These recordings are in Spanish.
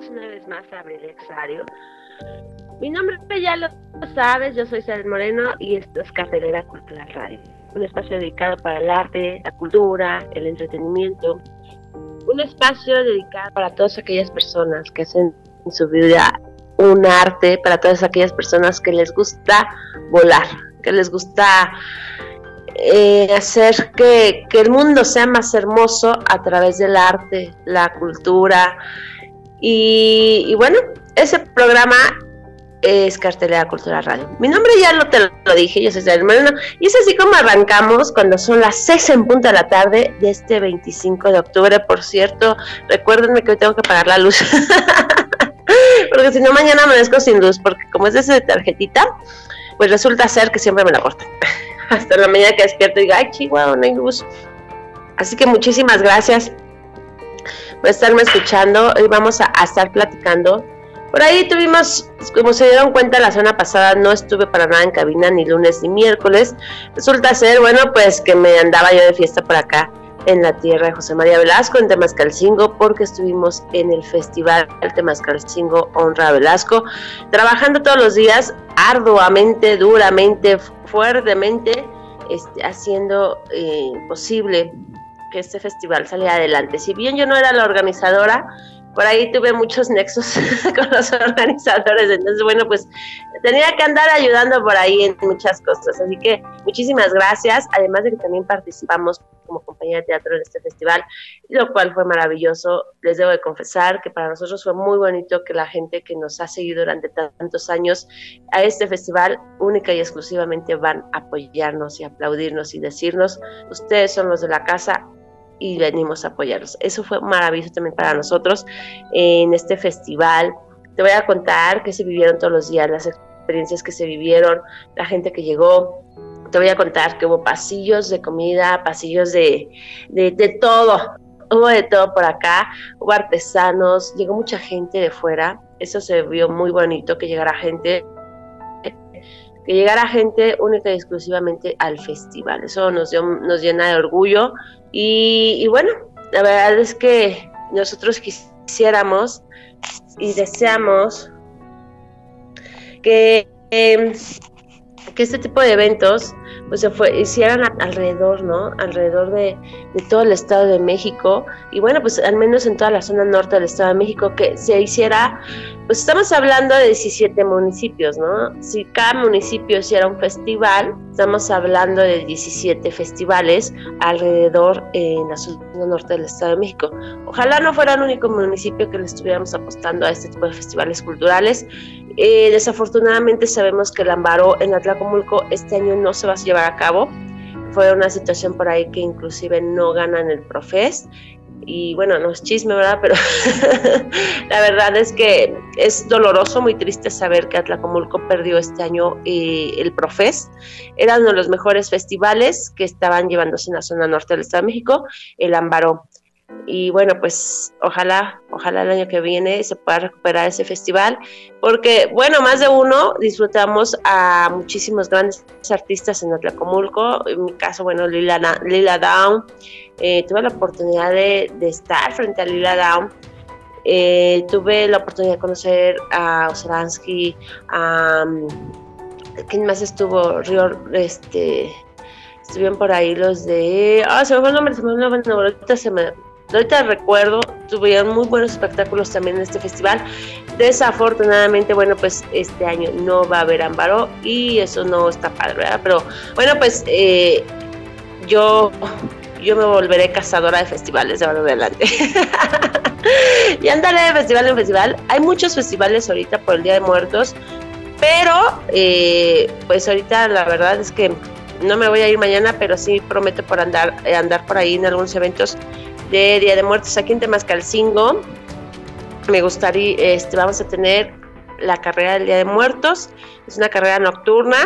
Bienvenidos una vez más a Abrilexario. Mi nombre ya lo sabes, yo soy Sara Moreno y esto es Cartelera Cultural Radio, un espacio dedicado para el arte, la cultura, el entretenimiento, un espacio dedicado para todas aquellas personas que hacen en su vida un arte, para todas aquellas personas que les gusta volar, que les gusta eh, hacer que, que, el mundo sea más hermoso a través del arte, la cultura. Y, bueno, ese programa es Cartelera Cultural Radio. Mi nombre ya lo te lo dije, yo soy el Moreno, y es así como arrancamos cuando son las 6 en punto de la tarde de este 25 de octubre. Por cierto, recuérdenme que hoy tengo que pagar la luz. porque si no, mañana amanezco sin luz, porque como es de tarjetita, pues resulta ser que siempre me la cortan hasta la mañana que despierto y digo, ay, chihuahua, no hay luz. Así que muchísimas gracias por estarme escuchando. Hoy vamos a, estar platicando. Por ahí tuvimos, como se dieron cuenta la semana pasada, no estuve para nada en cabina ni lunes ni miércoles. Resulta ser, bueno, pues que me andaba yo de fiesta por acá en la tierra de José María Velasco, en Temascalcingo, porque estuvimos en el festival Temascalcingo Honra Velasco, trabajando todos los días, arduamente, duramente, fuertemente, este, haciendo eh, posible que este festival saliera adelante. Si bien yo no era la organizadora, por ahí tuve muchos nexos con los organizadores, entonces bueno, pues tenía que andar ayudando por ahí en muchas cosas, así que muchísimas gracias, además de que también participamos como compañía de teatro en este festival, lo cual fue maravilloso, les debo de confesar que para nosotros fue muy bonito que la gente que nos ha seguido durante tantos años a este festival única y exclusivamente van a apoyarnos y aplaudirnos y decirnos, ustedes son los de la casa, y venimos a apoyarlos. Eso fue maravilloso también para nosotros en este festival. Te voy a contar qué se vivieron todos los días, las experiencias que se vivieron, la gente que llegó. Te voy a contar que hubo pasillos de comida, pasillos de, de, de todo. Hubo de todo por acá, hubo artesanos, llegó mucha gente de fuera. Eso se vio muy bonito, que llegara gente que llegara gente única y exclusivamente al festival. Eso nos, dio, nos llena de orgullo y, bueno, la verdad es que nosotros quisiéramos y deseamos que, eh, que este tipo de eventos pues se fue, hicieran alrededor, ¿no? Alrededor de, de, todo el Estado de México y bueno, pues al menos en toda la zona norte del Estado de México que se hiciera, pues estamos hablando de 17 municipios, ¿no? Si cada municipio hiciera un festival, estamos hablando de 17 festivales alrededor en la zona norte del Estado de México. Ojalá no fuera el único municipio que le estuviéramos apostando a este tipo de festivales culturales. Eh, desafortunadamente sabemos que el Amparo en Atlacomulco este año no se va a llevar a cabo. Fue una situación por ahí que inclusive no ganan el Profes. Y bueno, no es chisme, ¿verdad? Pero la verdad es que es doloroso, muy triste saber que Atlacomulco perdió este año eh, el Profes. Era uno de los mejores festivales que estaban llevándose en la zona norte del Estado de México, el Ambaró y bueno, pues ojalá, ojalá el año que viene se pueda recuperar ese festival, porque bueno, más de uno disfrutamos a muchísimos grandes artistas en Atlacomulco, en mi caso, bueno, Lila, Lila Down, eh, tuve la oportunidad de, estar frente a Lila Down, eh, tuve la oportunidad de conocer a Osaransky, a... ¿Quién más estuvo? Río, este... Estuvieron por ahí los de... Ah, se me fue el nombre, se me fue el nombre, se me ahorita recuerdo, tuvieron muy buenos espectáculos también en este festival. Desafortunadamente, bueno, pues este año no va a haber Ámbaro y eso no está padre, ¿verdad? Pero bueno, pues eh, yo, yo me volveré cazadora de festivales de ahora en adelante. y andaré de festival en festival. Hay muchos festivales ahorita por el Día de Muertos, pero eh, pues ahorita la verdad es que no me voy a ir mañana, pero sí prometo por andar, andar por ahí en algunos eventos de Día de Muertos aquí en Temascalcingo. Me gustaría, este, vamos a tener la carrera del Día de Muertos. Es una carrera nocturna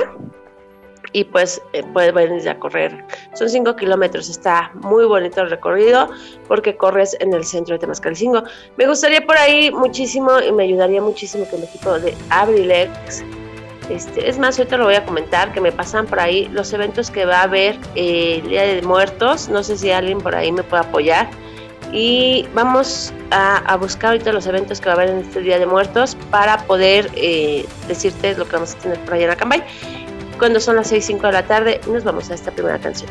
y pues eh, puedes venir a correr. Son 5 kilómetros, está muy bonito el recorrido porque corres en el centro de Temascalcingo. Me gustaría por ahí muchísimo y me ayudaría muchísimo que el equipo de Abrilex este, es más, ahorita lo voy a comentar, que me pasan por ahí los eventos que va a haber eh, Día de Muertos. No sé si alguien por ahí me puede apoyar. Y vamos a, buscar ahorita los eventos que va a haber en este Día de Muertos para poder eh, decirte lo que vamos a tener por allá en Acambay. Cuando son las 6, 5 de la tarde, nos vamos a esta primera canción.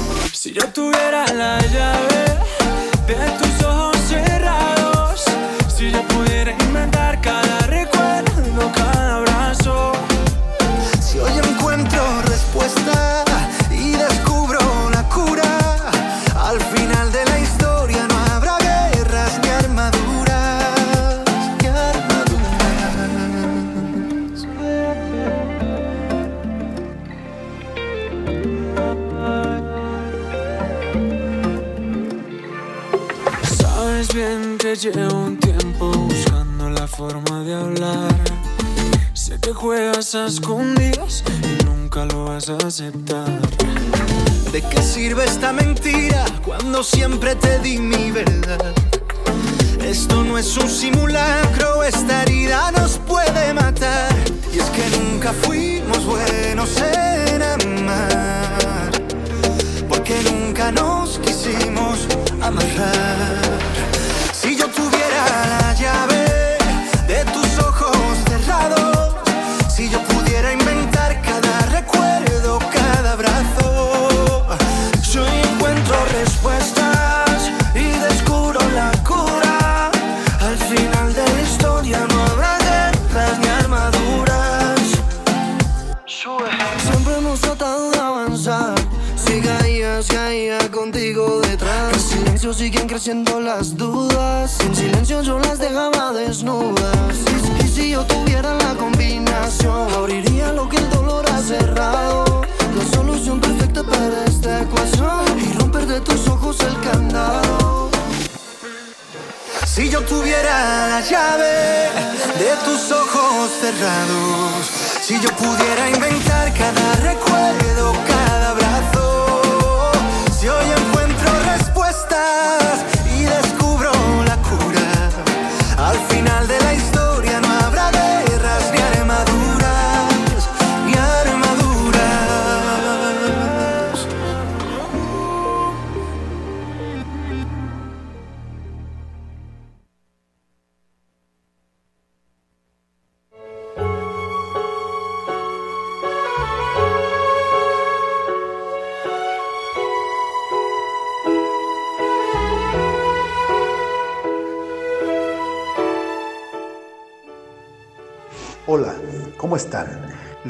Si yo tuviera la llave de tus escondidas y nunca lo vas a aceptar. ¿De qué sirve esta mentira cuando siempre te di mi verdad? Esto no es un simulacro, esta herida nos puede matar. Y es que nunca fuimos buenos en amar, porque nunca nos quisimos amarrar.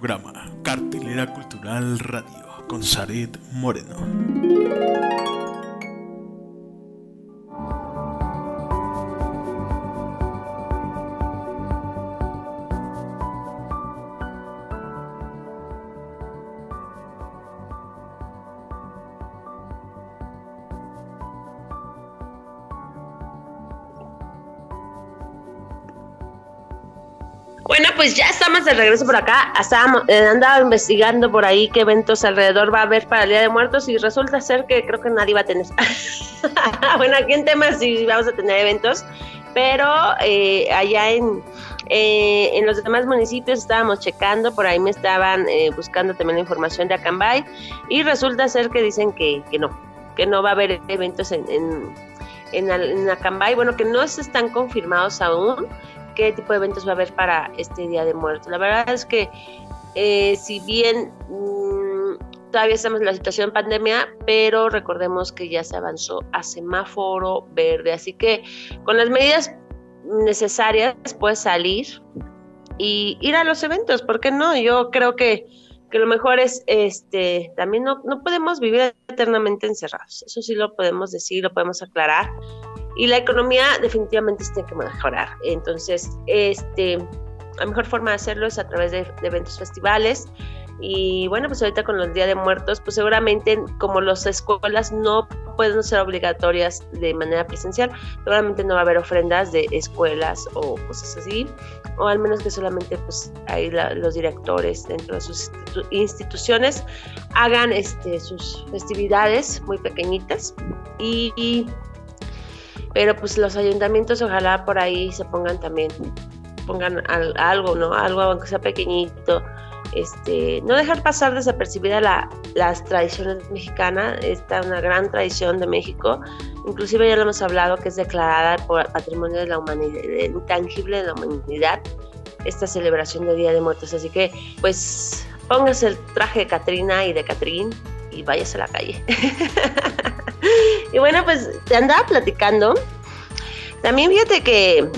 programa, Cartelera Cultural Radio, con Saret Moreno. Bueno, pues ya estamos de regreso por acá. Estábamos, eh, andaba investigando por ahí qué eventos alrededor va a haber para el Día de Muertos y resulta ser que creo que nadie va a tener. bueno, aquí en temas sí vamos a tener eventos, pero eh, allá en, eh, en los demás municipios estábamos checando, por ahí me estaban eh, buscando también la información de Acambay y resulta ser que dicen que, que no, que no va a haber eventos en, en, en, en Acambay, bueno, que no están confirmados aún qué tipo de eventos va a haber para este Día de Muertos. La verdad es que eh, si bien mm, todavía estamos en la situación pandemia, pero recordemos que ya se avanzó a semáforo verde, así que con las medidas necesarias puedes salir y ir a los eventos, ¿por qué no? Yo creo que, que lo mejor es, este, también no, no podemos vivir eternamente encerrados, eso sí lo podemos decir, lo podemos aclarar, y la economía definitivamente tiene que mejorar, entonces, este, la mejor forma de hacerlo es a través de, de eventos festivales, y bueno, pues ahorita con los Día de Muertos, pues seguramente como las escuelas no pueden ser obligatorias de manera presencial, seguramente no va a haber ofrendas de escuelas o cosas así, o al menos que solamente pues ahí la- los directores dentro de sus institu- instituciones hagan este, sus festividades muy pequeñitas y, y- pero pues los ayuntamientos ojalá por ahí se pongan también pongan al- algo, ¿no? Algo aunque sea pequeñito, este, no dejar pasar desapercibida la, las tradiciones mexicanas, esta una gran tradición de México, inclusive ya lo hemos hablado que es declarada por Patrimonio de la Humanidad, intangible de la humanidad, esta celebración de Día de Muertos, así que pues póngase el traje de Catrina y de Catrín y váyase a la calle. y bueno, pues andaba platicando, también fíjate que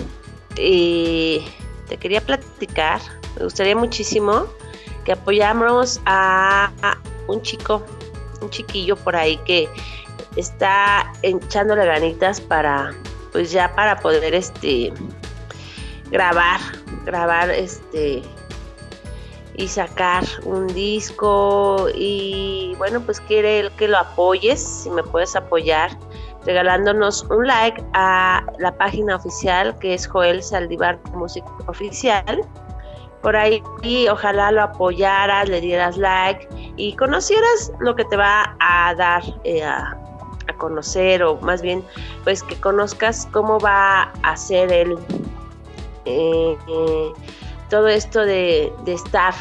eh, te quería platicar, me gustaría muchísimo que apoyáramos a, a un chico, un chiquillo por ahí que está echándole ganitas para, pues ya para poder este grabar, grabar este y sacar un disco y bueno pues quiere que lo apoyes, si me puedes apoyar regalándonos un like a la página oficial que es Joel Saldívar Música Oficial. Por ahí y ojalá lo apoyaras, le dieras like y conocieras lo que te va a dar eh, a, conocer o más bien pues que conozcas cómo va a ser el todo esto de, de estar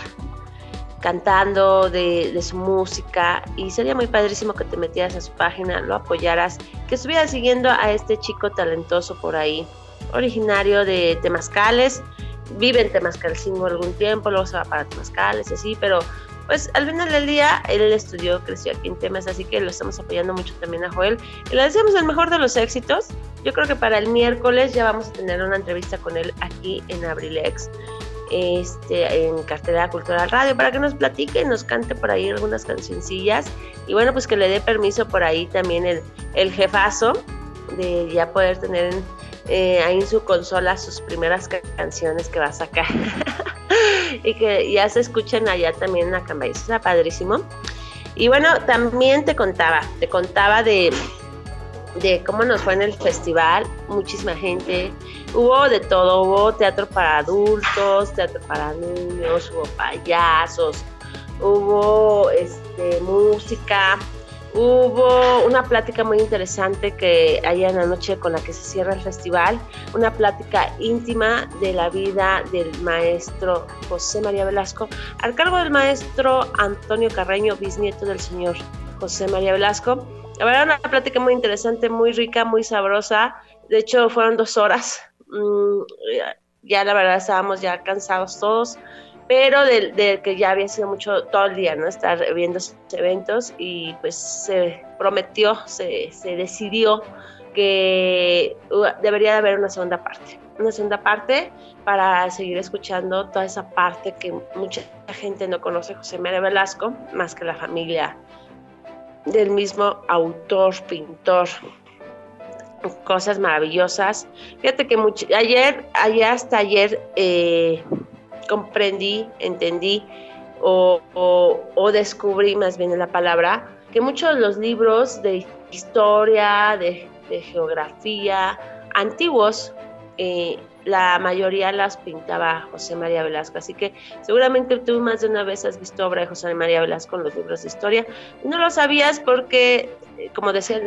cantando de, su música y sería muy padrísimo que te metieras a su página, lo apoyaras, que estuvieras siguiendo a este chico talentoso por ahí, originario de Temascales, vive en Temascalcingo algún tiempo, luego se va para Temascales y así, pero pues al final del día él estudió, creció aquí en Temas, así que lo estamos apoyando mucho también a Joel y le deseamos el mejor de los éxitos. Yo creo que para el miércoles ya vamos a tener una entrevista con él aquí en Abrilex este, en Cartera Cultural Radio para que nos platique, nos cante por ahí algunas cancioncillas y bueno, pues que le dé permiso por ahí también el, el jefazo de ya poder tener eh, ahí en su consola sus primeras canciones que va a sacar y que ya se escuchen allá también en Acambay, eso está padrísimo. Y bueno, también te contaba, te contaba de, de cómo nos fue en el festival, muchísima gente, hubo de todo, hubo teatro para adultos, teatro para niños, hubo payasos, hubo este, música, Hubo una plática muy interesante que allá en la noche con la que se cierra el festival, una plática íntima de la vida del maestro José María Velasco, al cargo del maestro Antonio Carreño, bisnieto del señor José María Velasco. La verdad, una plática muy interesante, muy rica, muy sabrosa. De hecho, fueron dos horas. Mm, ya la verdad estábamos ya cansados todos pero de, que ya había sido mucho todo el día, ¿no? Estar viendo esos eventos y pues se prometió, se, se decidió que uh, debería de haber una segunda parte, una segunda parte para seguir escuchando toda esa parte que mucha gente no conoce José María Velasco, más que la familia del mismo autor, pintor, cosas maravillosas. Fíjate que ayer, ayer hasta ayer eh, comprendí, entendí o, descubrí más bien la palabra, que muchos de los libros de historia, de, geografía, antiguos, eh, la mayoría las pintaba José María Velasco, así que seguramente tú más de una vez has visto obra de José María Velasco en los libros de historia. No lo sabías porque, eh, como decía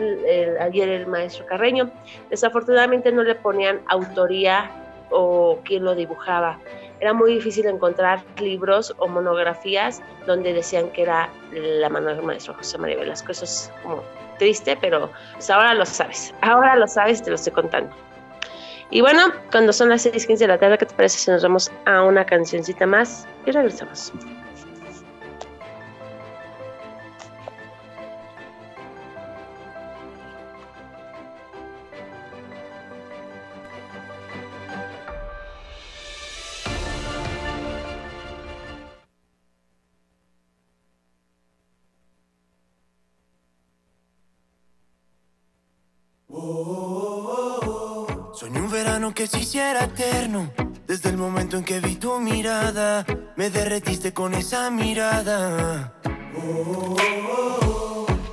ayer el maestro Carreño, desafortunadamente no le ponían autoría o quién lo dibujaba era muy difícil encontrar libros o monografías donde decían que era la mano del maestro José María Velasco. Eso es como triste, pero pues, ahora lo sabes. Ahora lo sabes, te lo estoy contando. Y bueno, cuando son las 6:15 de la tarde, ¿qué te parece si nos vamos a una cancioncita más y regresamos? Que se hiciera eterno. Desde el momento en que vi tu mirada, me derretiste con esa mirada.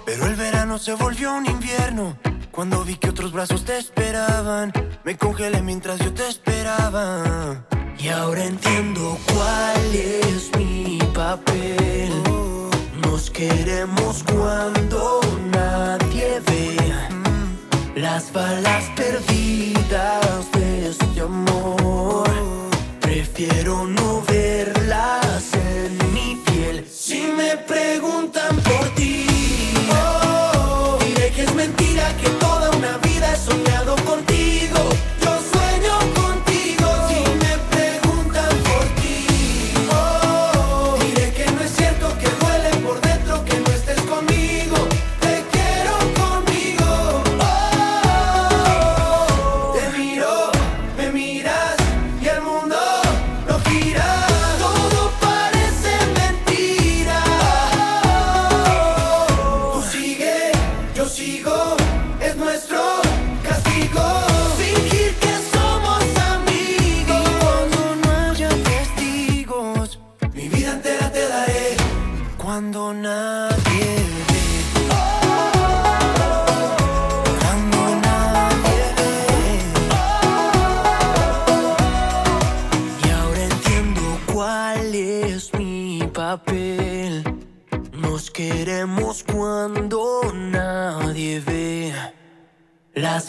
Pero el verano se volvió un invierno. Cuando vi que otros brazos te esperaban, me congelé mientras yo te esperaba. Y ahora entiendo cuál es mi papel. Nos queremos cuando nadie ve las balas perdidas de este amor. Prefiero no verlas en mi piel. Si me preguntan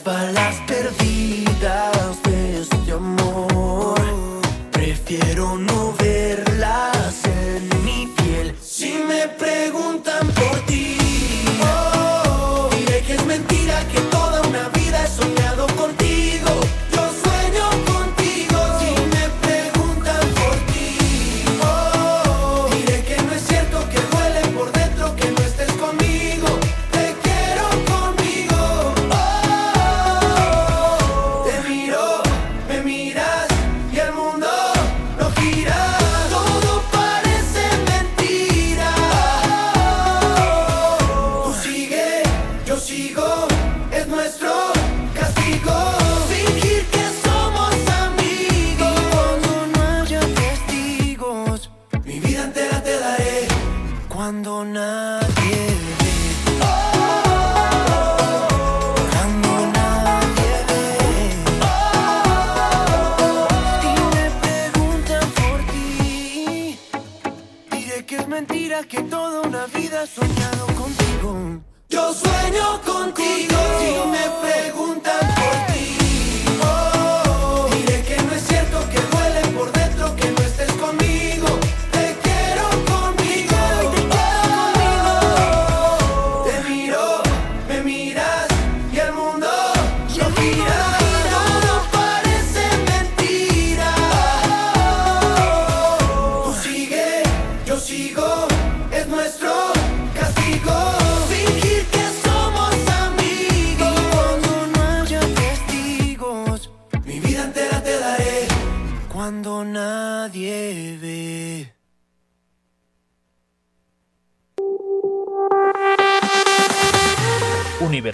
But last sueño contigo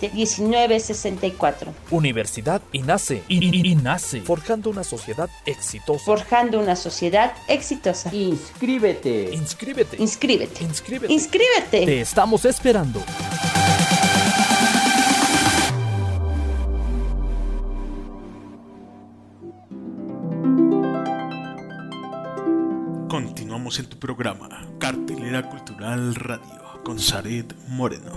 718-127-1964. Universidad INACE. INACE. Forjando una sociedad exitosa. Forjando una sociedad exitosa. Inscríbete. Inscríbete. Inscríbete. Inscríbete. Inscríbete. Te estamos esperando. Continuamos en tu programa, Cartelera Cultural Radio, con Saret Moreno.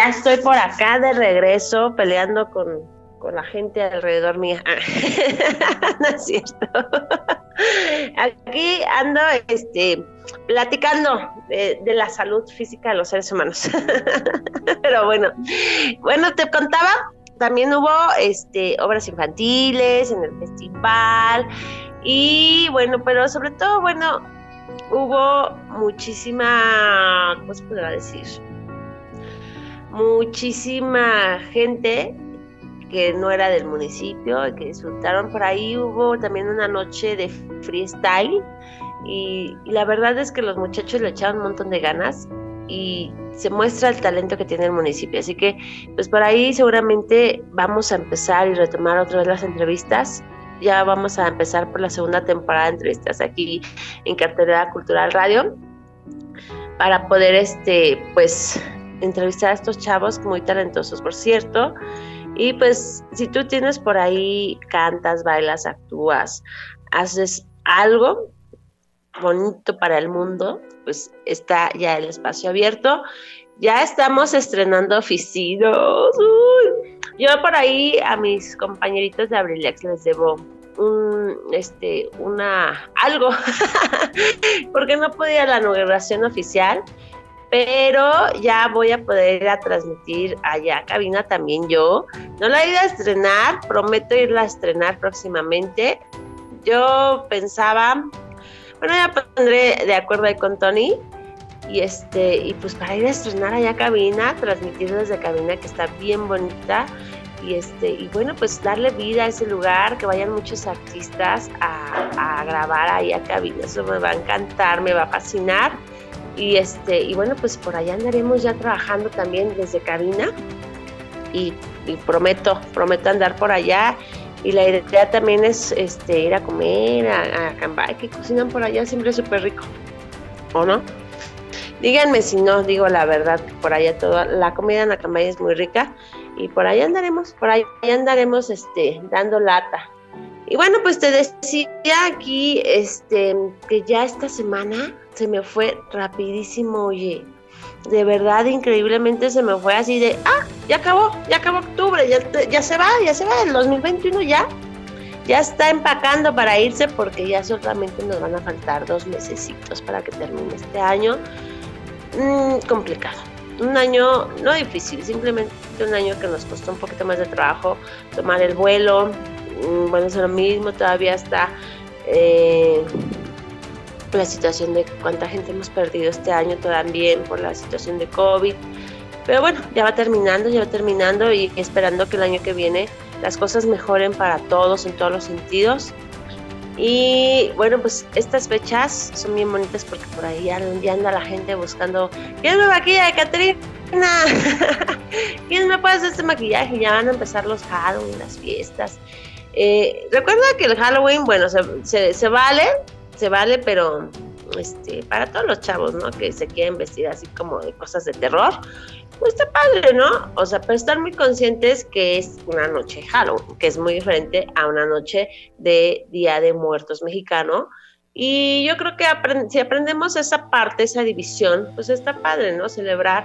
Ya estoy por acá de regreso peleando con, con la gente alrededor mía. no es cierto. Aquí ando este, platicando de, de la salud física de los seres humanos. Pero bueno, bueno, te contaba, también hubo este, obras infantiles en el festival y bueno, pero sobre todo, bueno, hubo muchísima, ¿cómo se podrá decir? Muchísima gente que no era del municipio que disfrutaron por ahí. Hubo también una noche de freestyle y, y la verdad es que los muchachos le echaron un montón de ganas y se muestra el talento que tiene el municipio. Así que, pues por ahí seguramente vamos a empezar y retomar otra vez las entrevistas. Ya vamos a empezar por la segunda temporada de entrevistas aquí en Cartelera Cultural Radio para poder, este, pues, entrevistar a estos chavos muy talentosos, por cierto. Y pues, si tú tienes por ahí, cantas, bailas, actúas, haces algo bonito para el mundo, pues está ya el espacio abierto. Ya estamos estrenando oficinas. Uy. Yo por ahí a mis compañeritos de Abrilex les debo un, este, una, algo, porque no podía la inauguración oficial, pero ya voy a poder ir a transmitir allá a cabina también yo. No la he ido a estrenar, prometo irla a estrenar próximamente. Yo pensaba, bueno, ya pondré de acuerdo ahí con Tony. Y este, y pues para ir a estrenar allá a cabina, transmitir desde cabina que está bien bonita. Y este, y bueno, pues darle vida a ese lugar, que vayan muchos artistas a, a grabar ahí a cabina. Eso me va a encantar, me va a fascinar. Y este, y bueno, pues por allá andaremos ya trabajando también desde cabina. Y, prometo, prometo andar por allá. Y la idea también es este, ir a comer a, a Cambay, que cocinan por allá siempre súper rico. ¿O no? Díganme si no, digo la verdad, por allá toda la comida en Acambay es muy rica y por ahí andaremos, por ahí andaremos este, dando lata. Y bueno, pues te decía aquí este, que ya esta semana se me fue rapidísimo, oye. de verdad increíblemente se me fue así de, ah, ya acabó, ya acabó octubre, ya, ya se va, ya se va, el 2021 ya, ya está empacando para irse porque ya solamente nos van a faltar dos mesecitos para que termine este año. Mm, complicado. Un año no difícil, simplemente un año que nos costó un poquito más de trabajo tomar el vuelo. Mm, bueno, es lo mismo, todavía está eh, la situación de cuánta gente hemos perdido este año también por la situación de COVID. Pero bueno, ya va terminando, ya va terminando y esperando que el año que viene las cosas mejoren para todos en todos los sentidos. Y bueno, pues estas fechas son bien bonitas porque por ahí ya, anda la gente buscando ¿quién me maquilla, Caterina? ¿Quién me puede hacer este maquillaje? Ya van a empezar los Halloween, las fiestas. Eh, recuerda que el Halloween, bueno, se, se vale, se vale, pero este, para todos los chavos, ¿no? Que se quieren vestir así como de cosas de terror, pues está padre, ¿no? O sea, pero estar muy conscientes que es una noche Halloween, que es muy diferente a una noche de Día de Muertos mexicano. Y yo creo que si aprendemos esa parte, esa división, pues está padre, ¿no? Celebrar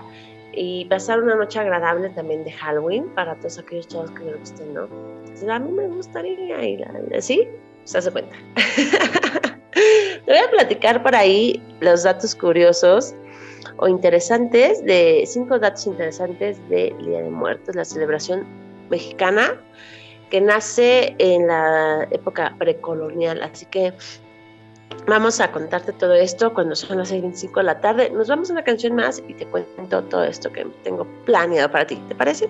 y pasar una noche agradable también de Halloween para todos aquellos chavos que les gusten, ¿no? a mí me gustaría ir, ¿sí? Se hace cuenta. Te voy a platicar por ahí los datos curiosos o interesantes de cinco datos interesantes del Día de Muertos, la celebración mexicana que nace en la época precolonial. Así que vamos a contarte todo esto cuando son las 6.25 de la tarde. Nos vamos a una canción más y te cuento todo esto que tengo planeado para ti. ¿Te parece?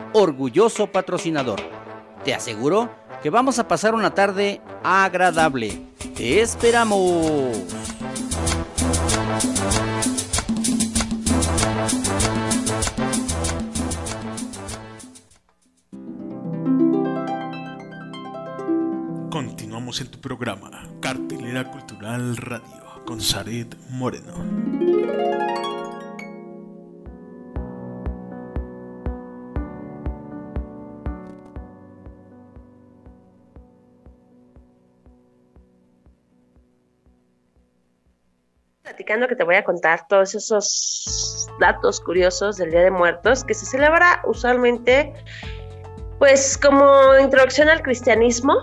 orgulloso patrocinador. Te aseguro que vamos a pasar una tarde agradable. ¡Te esperamos! Continuamos en tu programa, Cartelera Cultural Radio, con Saret Moreno. Platicando que te voy a contar todos esos datos curiosos del Día de Muertos que se celebra usualmente pues como introducción al cristianismo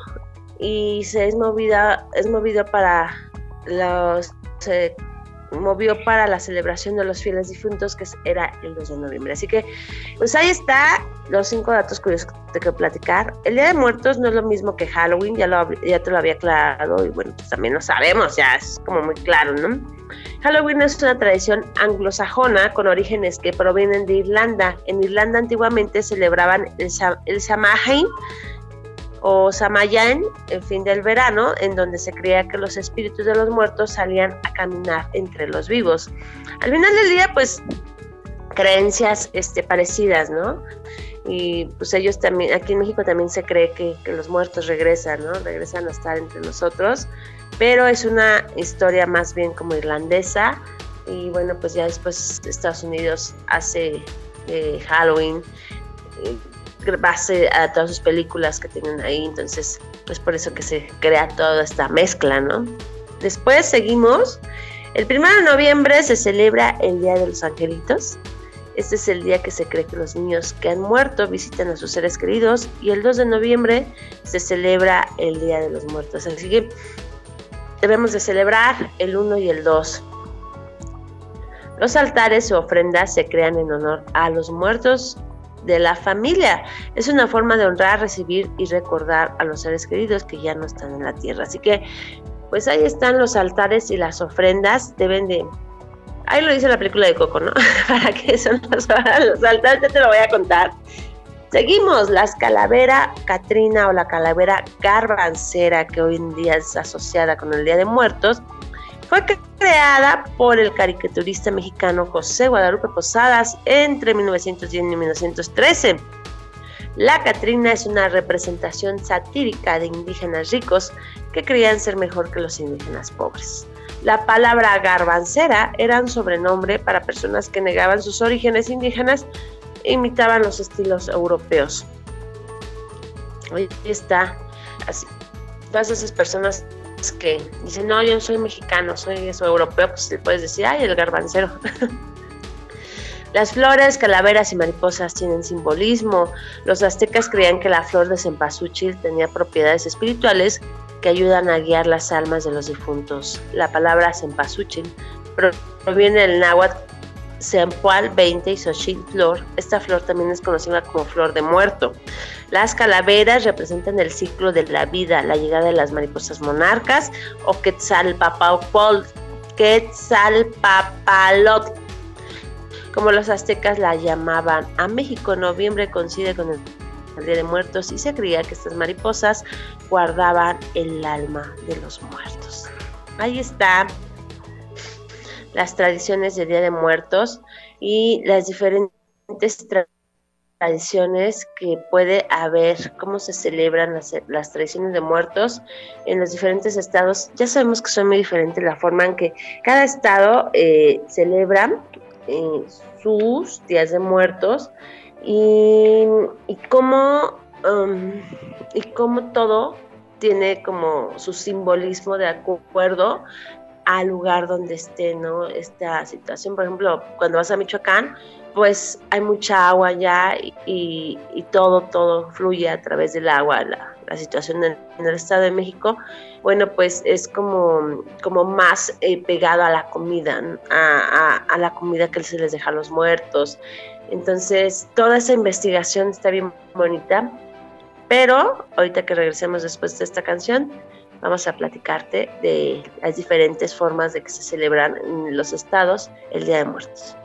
y se es movida es movido para los se movió para la celebración de los fieles difuntos que era el 2 de noviembre. Así que pues ahí está los cinco datos curiosos que te quiero platicar. El Día de Muertos no es lo mismo que Halloween, ya, lo, ya te lo había aclarado y bueno, pues también lo sabemos, ya es como muy claro, ¿no? Halloween es una tradición anglosajona con orígenes que provienen de Irlanda. En Irlanda antiguamente celebraban el, el Samhain, o Samayan, el fin del verano, en donde se creía que los espíritus de los muertos salían a caminar entre los vivos. Al final del día, pues, creencias este, parecidas, ¿no? Y pues ellos también, aquí en México también se cree que, que los muertos regresan, ¿no? Regresan a estar entre nosotros, pero es una historia más bien como irlandesa. Y bueno, pues ya después Estados Unidos hace eh, Halloween, eh, base a todas sus películas que tienen ahí, entonces es por eso que se crea toda esta mezcla, ¿no? Después seguimos, el 1 de noviembre se celebra el Día de los Angelitos, este es el día que se cree que los niños que han muerto visitan a sus seres queridos. Y el 2 de noviembre se celebra el Día de los Muertos, así que debemos de celebrar el 1 y el 2. Los altares o ofrendas se crean en honor a los muertos de la familia. Es una forma de honrar, recibir y recordar a los seres queridos que ya no están en la tierra. Así que, pues ahí están los altares y las ofrendas. Deben de... Ahí lo dice la película de Coco, ¿no? ¿Para qué son los, los altares? te lo voy a contar. Seguimos, las calavera Catrina o la calavera garbancera, que hoy en día es asociada con el Día de Muertos, fue creada por el caricaturista mexicano José Guadalupe Posadas entre 1910 y 1913. La Catrina es una representación satírica de indígenas ricos que creían ser mejor que los indígenas pobres. La palabra garbancera era un sobrenombre para personas que negaban sus orígenes indígenas imitaban los estilos europeos. Hoy está así. Todas esas personas que dicen, no, yo soy mexicano, soy eso, europeo, pues le puedes decir, ay, el garbancero. Las flores, calaveras y mariposas tienen simbolismo. Los aztecas creían que la flor de cempasúchil tenía propiedades espirituales que ayudan a guiar las almas de los difuntos. La palabra cempasúchil proviene del náhuatl Sempual 20 y Xochitl Flor. Esta flor también es conocida como flor de muerto. Las calaveras representan el ciclo de la vida, la llegada de las mariposas monarcas o Quetzalpapalot, Quetzalpapalot, como los aztecas la llamaban. A México en noviembre coincide con el Día de Muertos y se creía que estas mariposas guardaban el alma de los muertos. Ahí está las tradiciones del Día de Muertos y las diferentes tradiciones que puede haber, cómo se celebran las, tradiciones de muertos en los diferentes estados. Ya sabemos que son muy diferentes la forma en que cada estado eh, celebra eh, sus días de muertos y, y cómo um, y cómo todo tiene como su simbolismo de acuerdo al lugar donde esté, ¿no? Esta situación, por ejemplo, cuando vas a Michoacán, pues hay mucha agua allá y, todo, todo fluye a través del agua, la, situación en, el Estado de México, bueno, pues es como, como más eh, pegado a la comida, a, a, la comida que se les deja a los muertos. Entonces, toda esa investigación está bien bonita, pero ahorita que regresemos después de esta canción, vamos a platicarte de las diferentes formas de que se celebran en los estados el Día de Muertos.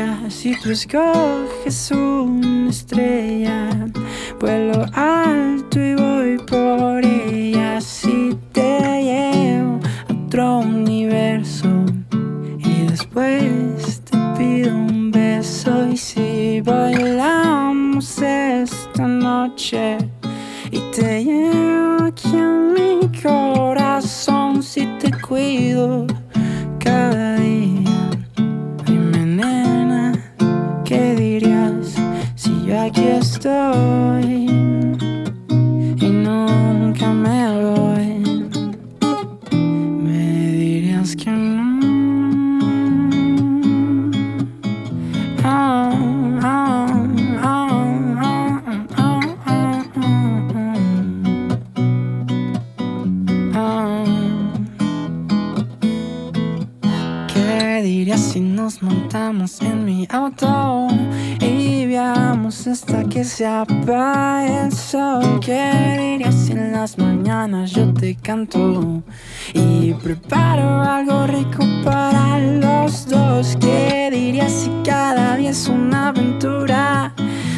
¿Qué dirías si tú escoges una estrella? Vuelo alto y voy por ella. Si te llevo a otro universo y después te pido un beso y si bailamos esta noche y te llevo aquí en mi corazón si te cuido cada día. Aquí estoy y nunca me voy? Me dirías que no. montamos en mi auto hasta que se apague el sol. ¿Qué dirías si en las mañanas yo te canto y preparo algo rico para los dos? ¿Qué dirías si cada día es una aventura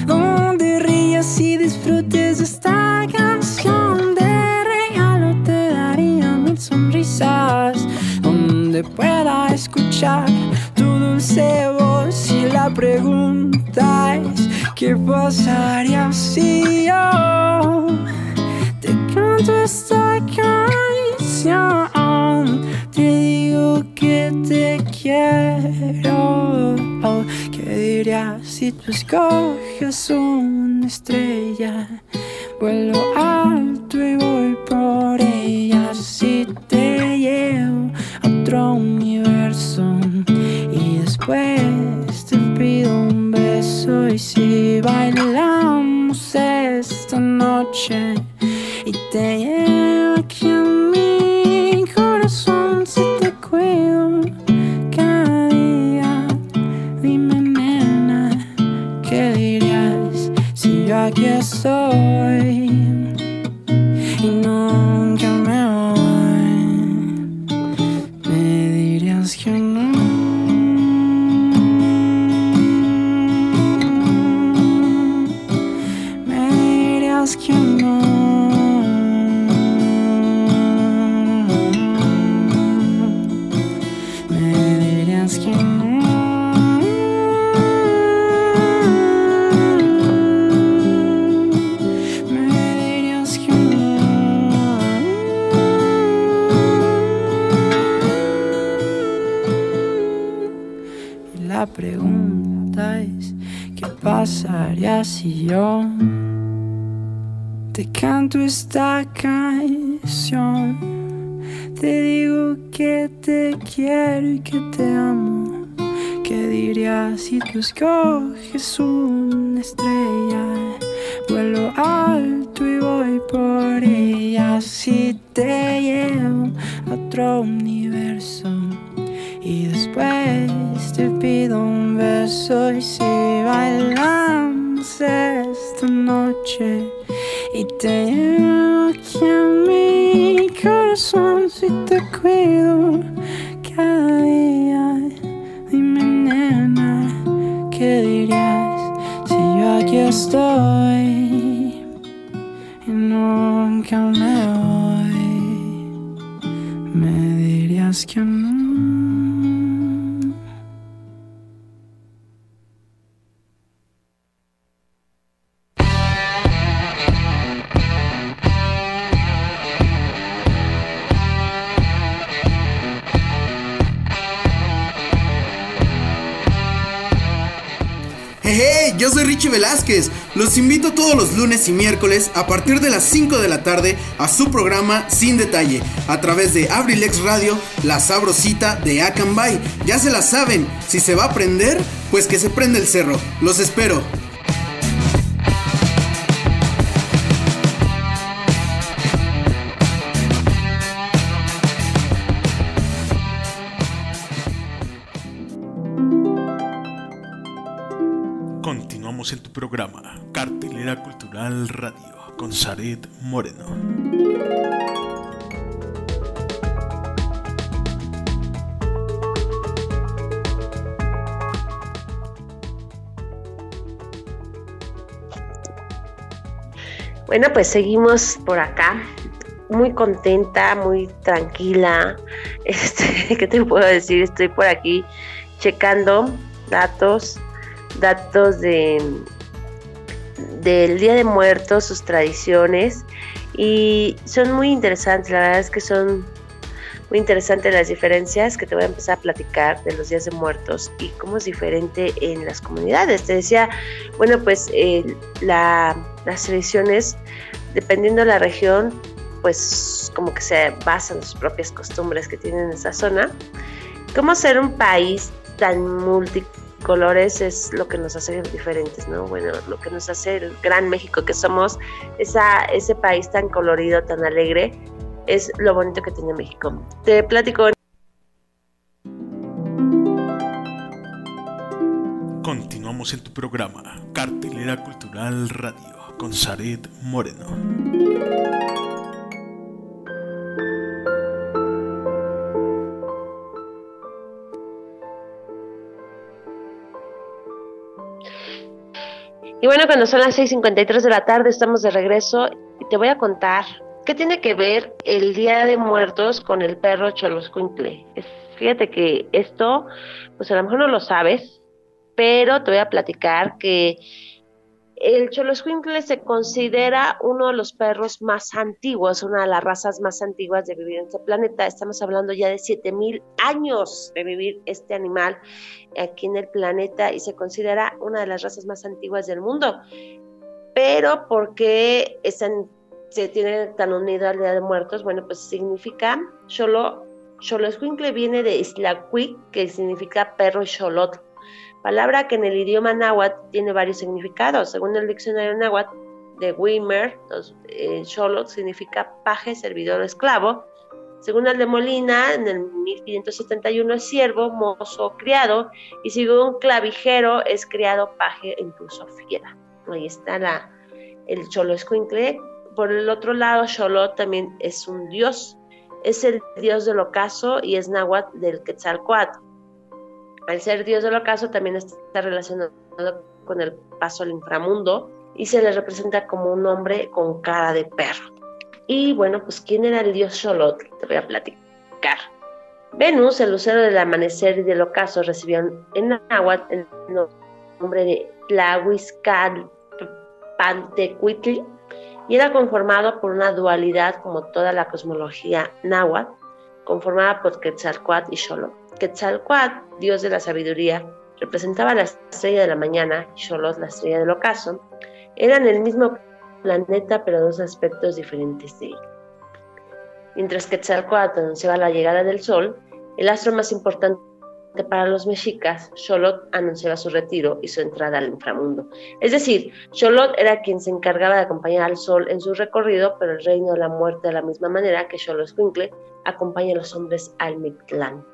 donde rías y disfrutes esta canción? De regalo te daría mil sonrisas donde pueda escuchar voz y la pregunta es ¿qué pasaría si yo te canto esta canción? Te digo que te quiero. ¿Qué dirías si tú escoges una estrella? Vuelo alto y voy por ella si te llevo a otro si bailamos esta noche y te llevo aquí en mi corazón si te cuido cada día. Dime nena qué dirías si yo aquí estoy pasaría si yo te canto esta canción. Te digo que te quiero y que te amo. ¿Qué dirías si tú escoges una estrella? Vuelo alto y voy por ella. Si te llevo a otro universo. Y después te pido un beso. Y noche. Y te llevo aquí a mi corazón. Si te cuido lunes y miércoles a partir de las 5 de la tarde a su programa Sin Detalle a través de Abrilex Radio, la sabrosita de Acambay. Ya se la saben, si se va a prender, pues que se prende el cerro. Los espero. Continuamos en tu programa, Cultural Radio, con Saret Moreno. Bueno, pues seguimos por acá, muy contenta, muy tranquila. Este, ¿qué te puedo decir? Estoy por aquí checando datos, datos de del Día de Muertos, sus tradiciones y son muy interesantes. La verdad es que son muy interesantes las diferencias que te voy a empezar a platicar de los días de muertos y cómo es diferente en las comunidades. Te decía, bueno, pues eh, la, las tradiciones, dependiendo de la región, pues como que se basan en sus propias costumbres que tienen en esa zona. ¿Cómo ser un país tan multicolores es lo que nos hace diferentes, ¿no? Bueno, lo que nos hace el gran México que somos, esa, ese país tan colorido, tan alegre, es lo bonito que tiene México. Te platico. Continuamos en tu programa, Cartelera Cultural Radio, con Saret Moreno. Y bueno, cuando son las 6.53 de la tarde estamos de regreso y te voy a contar qué tiene que ver el Día de Muertos con el perro Choloscuincle. Fíjate que esto, pues a lo mejor no lo sabes, pero te voy a platicar que el Choloscuincle se considera uno de los perros más antiguos, una de las razas más antiguas de vivir en este planeta. Estamos hablando ya de 7000 años de vivir este animal aquí en el planeta y se considera una de las razas más antiguas del mundo. Pero ¿por qué se tiene tan unido al Día de Muertos? Bueno, pues significa Cholo, Choloscuincle viene de Islacuic, que significa perro y xolotl palabra que en el idioma náhuatl tiene varios significados. Según el diccionario náhuatl de Wimmer, eh, Xolotl significa paje, servidor esclavo. Según el de Molina, en el 1571 es siervo, mozo, criado, y según Clavijero es criado, paje incluso fiera. Ahí está la, el Cholo Escuincle. Por el otro lado, Xolotl también es un dios, es el dios del ocaso y es náhuatl del Quetzalcoatl. Al ser dios del ocaso también está relacionado con el paso al inframundo y se le representa como un hombre con cara de perro. Y bueno, pues ¿quién era el dios Xolotl? Te voy a platicar. Venus, el lucero del amanecer y del ocaso, recibió en náhuatl el nombre de Tlahuizcalpantecuitl y era conformado por una dualidad como toda la cosmología náhuatl, conformada por Quetzalcoatl y Xolotl. Quetzalcoatl, dios de la sabiduría, representaba la estrella de la mañana Xolotl la estrella del ocaso. Eran el mismo planeta, pero dos aspectos diferentes de él. Mientras que Quetzalcoatl anunciaba la llegada del sol, el astro más importante para los mexicas, Xolot anunciaba su retiro y su entrada al inframundo. Es decir, Xolot era quien se encargaba de acompañar al sol en su recorrido, pero el reino de la muerte de la misma manera que Xoloscuincle acompaña a los hombres al Mictlán.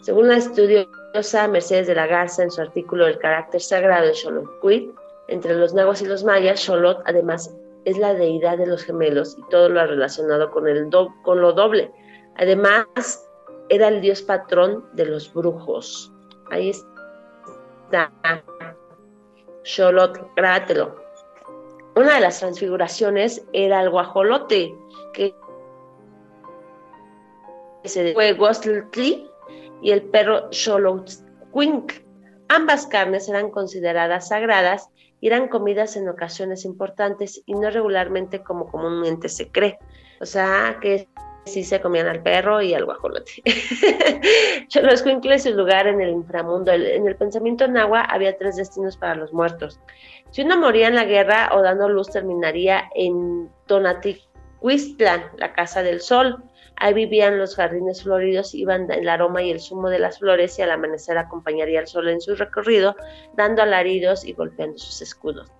Según la estudiosa Mercedes de la Garza en su artículo El carácter sagrado de Xolotl, entre los nagos y los mayas, Xolot además es la deidad de los gemelos y todo lo relacionado con, el con lo doble. Además, era el dios patrón de los brujos. Ahí está. Xolot, grábatelo. Una de las transfiguraciones era el guajolote, que se fue Gostltli y el perro Xolotzcuinc. Ambas carnes eran consideradas sagradas y eran comidas en ocasiones importantes y no regularmente como comúnmente se cree. O sea, que sí se comían al perro y al guajolote. Xoloscuincle es su lugar en el inframundo. En el pensamiento nahua había tres destinos para los muertos. Si uno moría en la guerra o dando luz, terminaría en Tonaticuistlan, la casa del sol. Ahí vivían los jardines floridos, iban el aroma y el zumo de las flores y al amanecer acompañaría al sol en su recorrido, dando alaridos y golpeando sus escudos.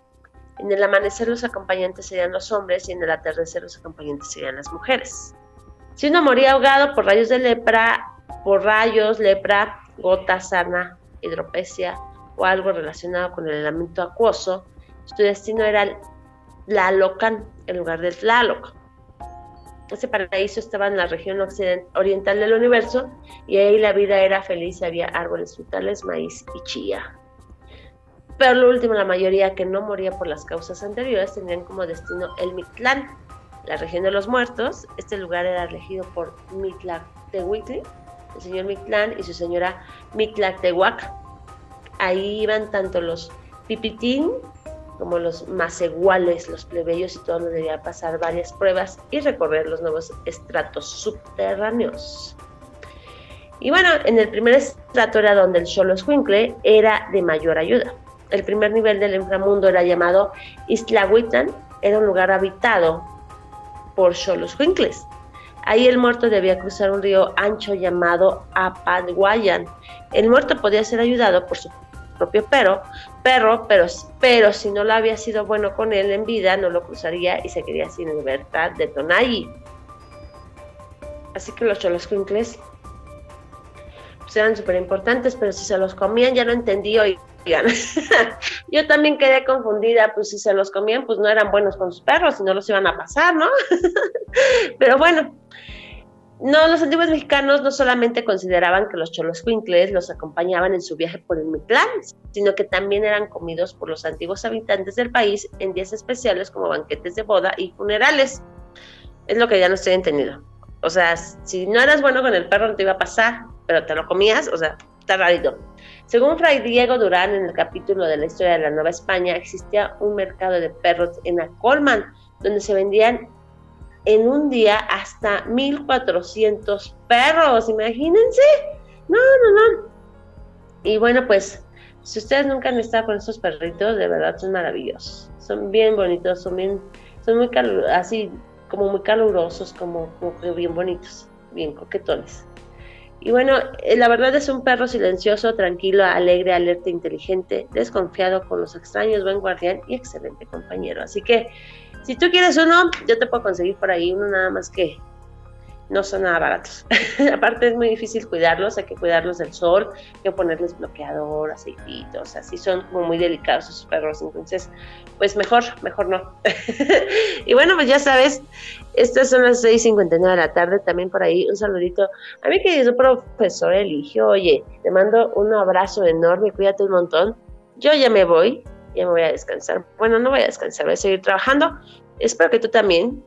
En el amanecer los acompañantes serían los hombres y en el atardecer los acompañantes serían las mujeres. Si uno moría ahogado por rayos de lepra, por rayos, lepra, gota, sarna, hidropesia o algo relacionado con el elemento acuoso, su destino era la Locan en lugar del Tlaloc. Ese paraíso estaba en la región oriental del universo y ahí la vida era feliz, había árboles frutales, maíz y chía. Pero lo último, la mayoría que no moría por las causas anteriores tenían como destino el Mictlán, la región de los muertos. Este lugar era elegido por Mitlactehuitli, el señor Mictlán y su señora Mitlactehuac. Ahí iban tanto los pipitín como los maseguales, los plebeyos y todo debía pasar varias pruebas y recorrer los nuevos estratos subterráneos. Y bueno, en el primer estrato era donde el Xoloscuincle era de mayor ayuda. El primer nivel del inframundo era llamado Islahuitlan, era un lugar habitado por Xoloscuincles. Ahí el muerto debía cruzar un río ancho llamado Apadguayan. El muerto podía ser ayudado por su propio perro, perro, pero, pero si no lo había sido bueno con él en vida, no lo cruzaría y se quedaría sin libertad de Tonai. Así que los pues eran súper importantes, pero si se los comían ya no entendí, oigan. Yo también quedé confundida, pues si se los comían, pues no eran buenos con sus perros y no los iban a pasar, ¿no? pero bueno, no, los antiguos mexicanos no solamente consideraban que los choloscuincles los acompañaban en su viaje por el Mictlán, sino que también eran comidos por los antiguos habitantes del país en días especiales como banquetes de boda y funerales. Es lo que ya no estoy entendido. O sea, si no eras bueno con el perro no te iba a pasar, pero te lo comías, o sea, está rarito. Según Fray Diego Durán, en el capítulo de la historia de la Nueva España, existía un mercado de perros en Acolman, donde se vendían en un día hasta 1400 perros, imagínense. No, no, no. Y bueno, pues si ustedes nunca han estado con estos perritos, de verdad son maravillosos. Son bien bonitos, son bien, son muy así como muy calurosos, como, como bien bonitos, bien coquetones. Y bueno, eh, la verdad es un perro silencioso, tranquilo, alegre, alerta, inteligente, desconfiado con los extraños, buen guardián y excelente compañero. Así que si tú quieres uno, yo te puedo conseguir por ahí uno nada más que no son nada baratos. Aparte es muy difícil cuidarlos, hay que cuidarlos del sol, hay que ponerles bloqueador, aceititos, así son como muy delicados esos perros, entonces pues mejor, mejor no. y bueno, pues ya sabes, estas son las 6.59 de la tarde, también por ahí un saludito a mi querido profesor Eligio, oye, te mando un abrazo enorme, cuídate un montón, yo ya me voy, ya me voy a descansar. Bueno, no voy a descansar, voy a seguir trabajando. Espero que tú también,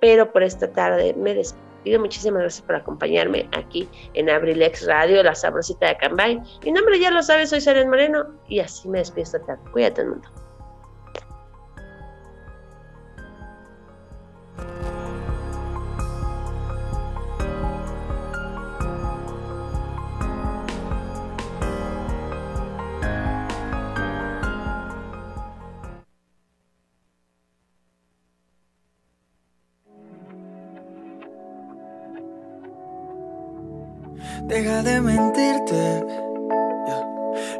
pero por esta tarde me despido. Muchísimas gracias por acompañarme aquí en Abrilex Radio, la sabrosita de Cambay. Mi nombre ya lo sabes, soy Saren Moreno y así me despido esta tarde. Cuídate, mundo. Deja de mentirte.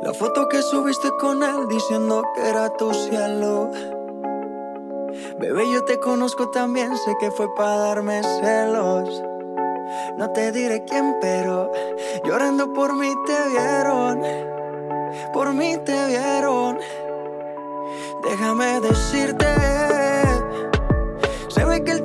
La foto que subiste con él diciendo que era tu cielo. Bebé, yo te conozco también, sé que fue para darme celos. No te diré quién, pero llorando por mí te vieron. Por mí te vieron. Déjame decirte, se ve que él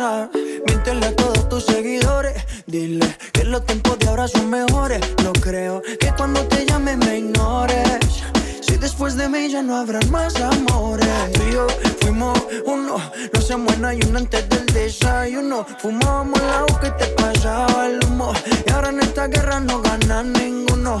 nada. Miéntele a todos tus seguidores. Dile que los tiempos de ahora son mejores. No creo que cuando te llame me ignores. Si después de mí ya no habrán más amores. Tú y yo fuimos uno, no se muera y uno antes del desayuno. Fumábamos el agua que te pasaba el humo. Y ahora en esta guerra no gana ninguno.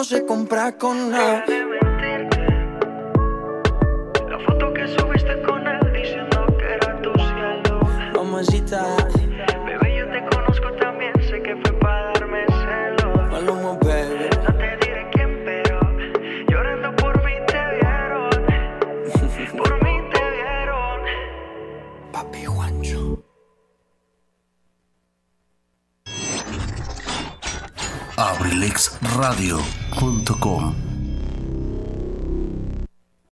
no se compra con nada. La foto que subiste con él diciendo que era tu cielo. Mamacita. Bebé, yo te conozco también, sé que fue para darme celos. Maluma, baby. No te diré quién, pero llorando por mí te vieron. por mí te vieron. Papi Juancho. .com.